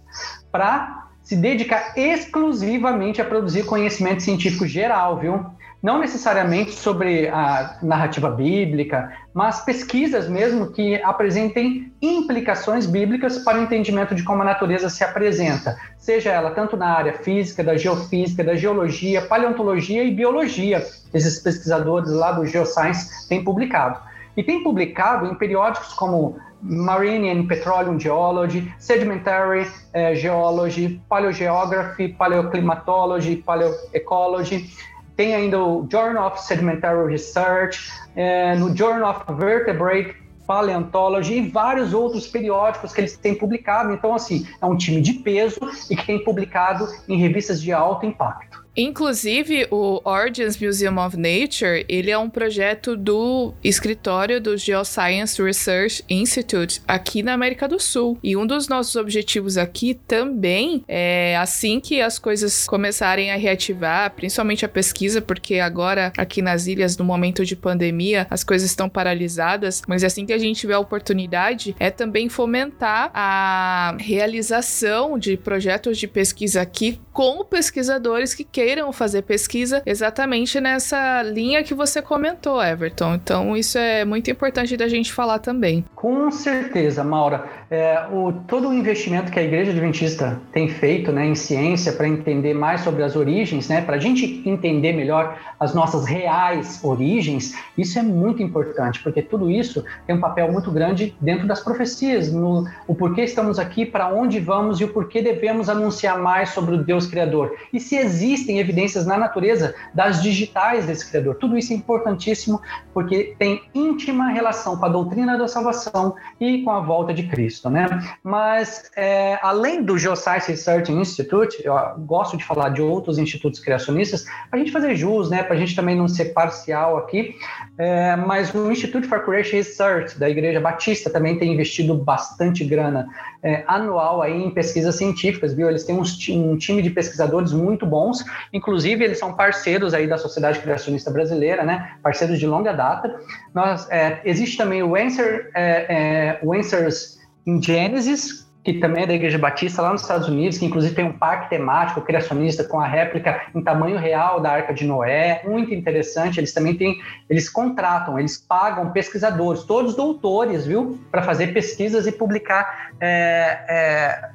para se dedicar exclusivamente a produzir conhecimento científico geral, viu? Não necessariamente sobre a narrativa bíblica, mas pesquisas mesmo que apresentem implicações bíblicas para o entendimento de como a natureza se apresenta, seja ela tanto na área física, da geofísica, da geologia, paleontologia e biologia. Esses pesquisadores lá do Geoscience têm publicado e tem publicado em periódicos como Marine and Petroleum Geology, Sedimentary eh, Geology, Paleogeography, Paleoclimatology, Paleoecology. Tem ainda o Journal of Sedimentary Research, eh, no Journal of Vertebrate Paleontology e vários outros periódicos que eles têm publicado. Então, assim, é um time de peso e que tem publicado em revistas de alto impacto. Inclusive, o Origins Museum of Nature, ele é um projeto do escritório do Geoscience Research Institute aqui na América do Sul. E um dos nossos objetivos aqui também é assim que as coisas começarem a reativar, principalmente a pesquisa, porque agora aqui nas ilhas, no momento de pandemia, as coisas estão paralisadas, mas assim que a gente tiver a oportunidade, é também fomentar a realização de projetos de pesquisa aqui com pesquisadores que queiram fazer pesquisa exatamente nessa linha que você comentou, Everton. Então, isso é muito importante da gente falar também. Com certeza, Maura. É, o, todo o investimento que a Igreja Adventista tem feito né, em ciência para entender mais sobre as origens, né, para a gente entender melhor as nossas reais origens, isso é muito importante, porque tudo isso tem um papel muito grande dentro das profecias, no o porquê estamos aqui, para onde vamos e o porquê devemos anunciar mais sobre o Deus Criador. E se existem evidências na natureza das digitais desse Criador. Tudo isso é importantíssimo porque tem íntima relação com a doutrina da salvação e com a volta de Cristo, né? Mas, é, além do Geoscience Research Institute, eu gosto de falar de outros institutos criacionistas, para a gente fazer jus, né? Para a gente também não ser parcial aqui, é, mas o Institute for Creation Research da Igreja Batista também tem investido bastante grana é, anual aí em pesquisas científicas, viu? Eles têm um time de pesquisadores muito bons Inclusive, eles são parceiros aí da Sociedade Criacionista Brasileira, né? Parceiros de longa data. Nós, é, existe também o, Answer, é, é, o Answers in Genesis, que também é da Igreja Batista lá nos Estados Unidos, que inclusive tem um parque temático criacionista com a réplica em tamanho real da Arca de Noé, muito interessante. Eles também têm, eles contratam, eles pagam pesquisadores, todos doutores, viu, para fazer pesquisas e publicar é, é,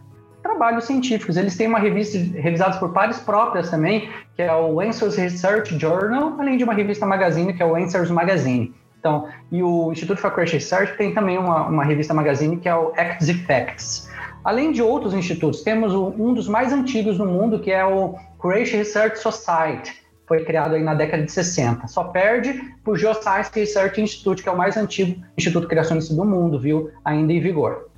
trabalhos científicos. Eles têm uma revista revisada por pares próprias também, que é o Answers Research Journal, além de uma revista magazine, que é o Answers Magazine. Então, e o Instituto for Research tem também uma, uma revista magazine que é o Acts Effects. Além de outros institutos, temos um dos mais antigos no mundo, que é o Creation Research Society. Foi criado aí na década de 60. Só perde para o Geoscience Research Institute, que é o mais antigo instituto criacionista do mundo, viu? Ainda em vigor.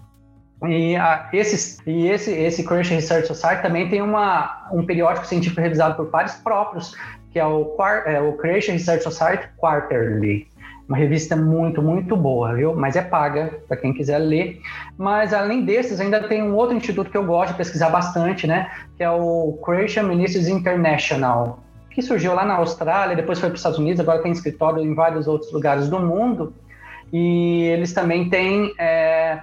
E, a, esses, e esse, esse Creation Research Society também tem uma, um periódico científico revisado por pares próprios, que é o, é o Creation Research Society Quarterly. Uma revista muito, muito boa, viu? Mas é paga para quem quiser ler. Mas além desses, ainda tem um outro instituto que eu gosto de pesquisar bastante, né? Que é o Creation Ministries International, que surgiu lá na Austrália, depois foi para os Estados Unidos, agora tem escritório em vários outros lugares do mundo e eles também têm é,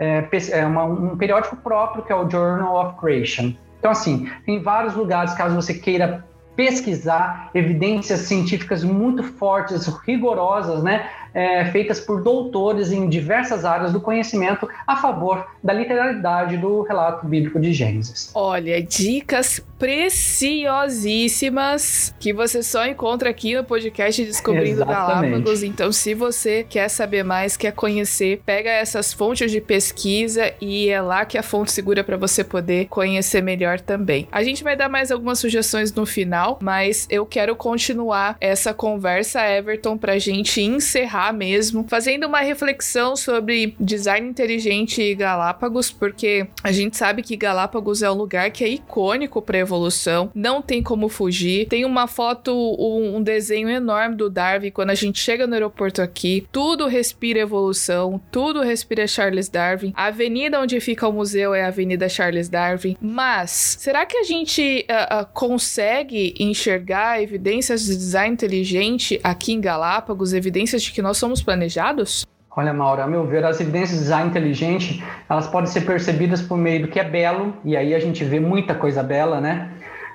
é, é uma, um periódico próprio que é o Journal of Creation. Então, assim, tem vários lugares, caso você queira pesquisar evidências científicas muito fortes, rigorosas, né, é, feitas por doutores em diversas áreas do conhecimento a favor da literalidade do relato bíblico de Gênesis. Olha, dicas preciosíssimas que você só encontra aqui no podcast Descobrindo Exatamente. Galápagos. Então, se você quer saber mais, quer conhecer, pega essas fontes de pesquisa e é lá que a fonte segura para você poder conhecer melhor também. A gente vai dar mais algumas sugestões no final, mas eu quero continuar essa conversa, Everton, pra gente encerrar mesmo, fazendo uma reflexão sobre design inteligente e Galápagos, porque a gente sabe que Galápagos é um lugar que é icônico para evolução, não tem como fugir. Tem uma foto, um, desenho enorme do Darwin quando a gente chega no aeroporto aqui. Tudo respira evolução, tudo respira Charles Darwin. A avenida onde fica o museu é a Avenida Charles Darwin. Mas será que a gente uh, uh, consegue enxergar evidências de design inteligente aqui em Galápagos, evidências de que somos planejados? Olha, Maura, a meu ver, as evidências de design inteligente, elas podem ser percebidas por meio do que é belo, e aí a gente vê muita coisa bela, né?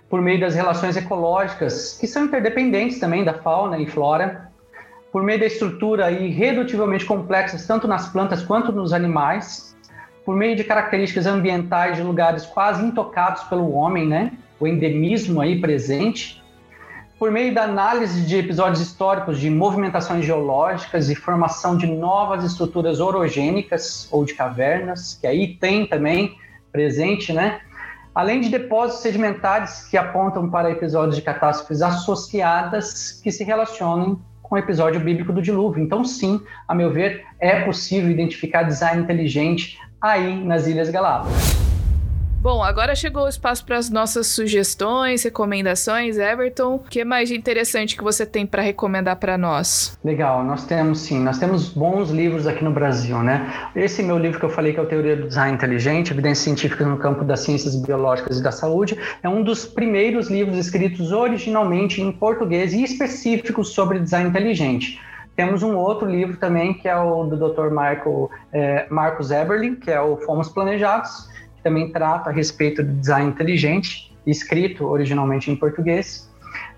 Por meio das relações ecológicas, que são interdependentes também da fauna e flora, por meio da estrutura irredutivelmente complexas, tanto nas plantas quanto nos animais, por meio de características ambientais de lugares quase intocados pelo homem, né? O endemismo aí presente, por meio da análise de episódios históricos de movimentações geológicas e formação de novas estruturas orogênicas ou de cavernas, que aí tem também presente, né? Além de depósitos sedimentares que apontam para episódios de catástrofes associadas que se relacionam com o episódio bíblico do dilúvio. Então, sim, a meu ver, é possível identificar design inteligente aí nas Ilhas Galápagos. Bom, agora chegou o espaço para as nossas sugestões, recomendações. Everton, o que mais de interessante que você tem para recomendar para nós? Legal, nós temos sim, nós temos bons livros aqui no Brasil, né? Esse meu livro que eu falei que é o Teoria do Design Inteligente, Evidências Científicas no Campo das Ciências Biológicas e da Saúde, é um dos primeiros livros escritos originalmente em português e específicos sobre design inteligente. Temos um outro livro também, que é o do Dr. Michael, é, Marcos Eberlin, que é o Fomos Planejados, também trata a respeito do design inteligente, escrito originalmente em português.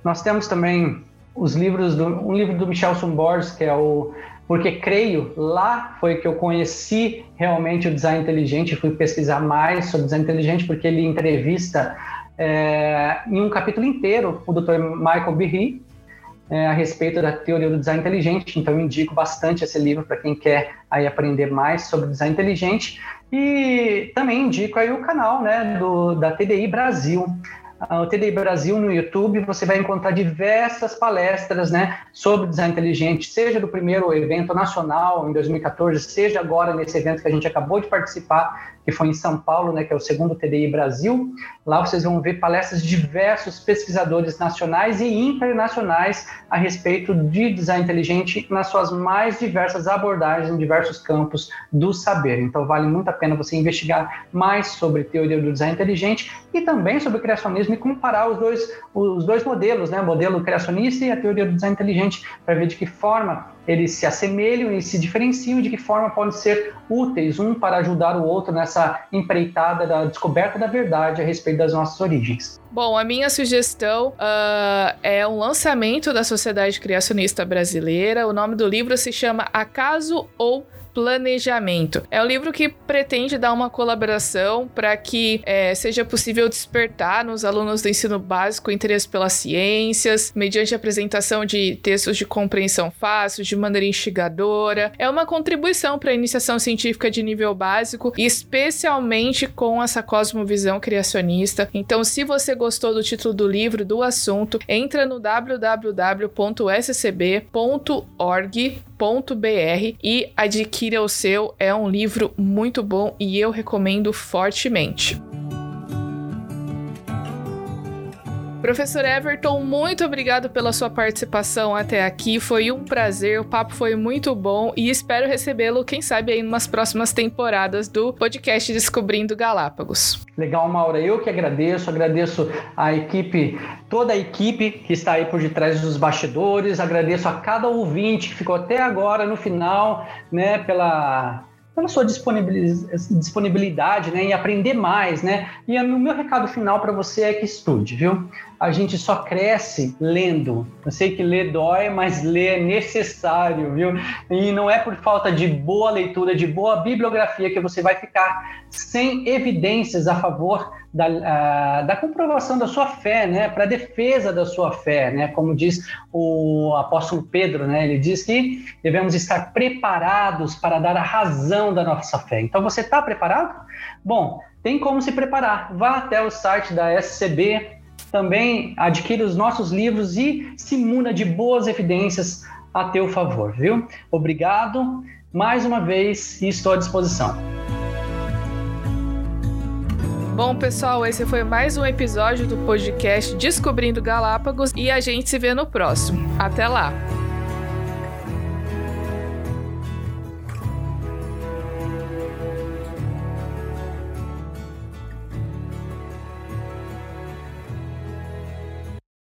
Nós temos também os livros do um livro do Michel Sumbors, que é o porque creio lá foi que eu conheci realmente o design inteligente, fui pesquisar mais sobre design inteligente porque ele entrevista é, em um capítulo inteiro o Dr. Michael Berry é, a respeito da teoria do design inteligente. Então, eu indico bastante esse livro para quem quer aí aprender mais sobre design inteligente. E também indico aí o canal né, do, da TDI Brasil. Ah, o TDI Brasil no YouTube, você vai encontrar diversas palestras né, sobre design inteligente, seja do primeiro evento nacional em 2014, seja agora nesse evento que a gente acabou de participar, que foi em São Paulo, né, que é o segundo TDI Brasil. Lá vocês vão ver palestras de diversos pesquisadores nacionais e internacionais a respeito de design inteligente nas suas mais diversas abordagens em diversos campos do saber. Então vale muito a pena você investigar mais sobre teoria do design inteligente e também sobre criacionismo e comparar os dois, os dois modelos, né, o modelo criacionista e a teoria do design inteligente, para ver de que forma eles se assemelham e se diferenciam de que forma podem ser úteis um para ajudar o outro nessa empreitada da descoberta da verdade a respeito das nossas origens. Bom, a minha sugestão uh, é um lançamento da Sociedade Criacionista Brasileira. O nome do livro se chama Acaso ou Planejamento. É um livro que pretende dar uma colaboração para que é, seja possível despertar nos alunos do ensino básico interesse pelas ciências, mediante a apresentação de textos de compreensão fácil, de maneira instigadora. É uma contribuição para a iniciação científica de nível básico, especialmente com essa cosmovisão criacionista. Então, se você gostou do título do livro, do assunto, entra no www.scb.org br e adquira o seu. É um livro muito bom e eu recomendo fortemente. Professor Everton, muito obrigado pela sua participação até aqui. Foi um prazer, o papo foi muito bom e espero recebê-lo, quem sabe, aí umas próximas temporadas do podcast Descobrindo Galápagos. Legal, Maura. Eu que agradeço, agradeço a equipe, toda a equipe que está aí por detrás dos bastidores, agradeço a cada ouvinte que ficou até agora no final, né, pela pela sua disponibilidade né, em aprender mais. Né? E o meu recado final para você é que estude, viu? A gente só cresce lendo. Eu sei que ler dói, mas ler é necessário, viu? E não é por falta de boa leitura, de boa bibliografia que você vai ficar sem evidências a favor da, da comprovação da sua fé, né, para defesa da sua fé, né, como diz o apóstolo Pedro, né, ele diz que devemos estar preparados para dar a razão da nossa fé. Então, você está preparado? Bom, tem como se preparar. Vá até o site da SCB, também adquira os nossos livros e se muna de boas evidências a teu favor, viu? Obrigado mais uma vez e estou à disposição. Bom, pessoal, esse foi mais um episódio do podcast Descobrindo Galápagos e a gente se vê no próximo. Até lá!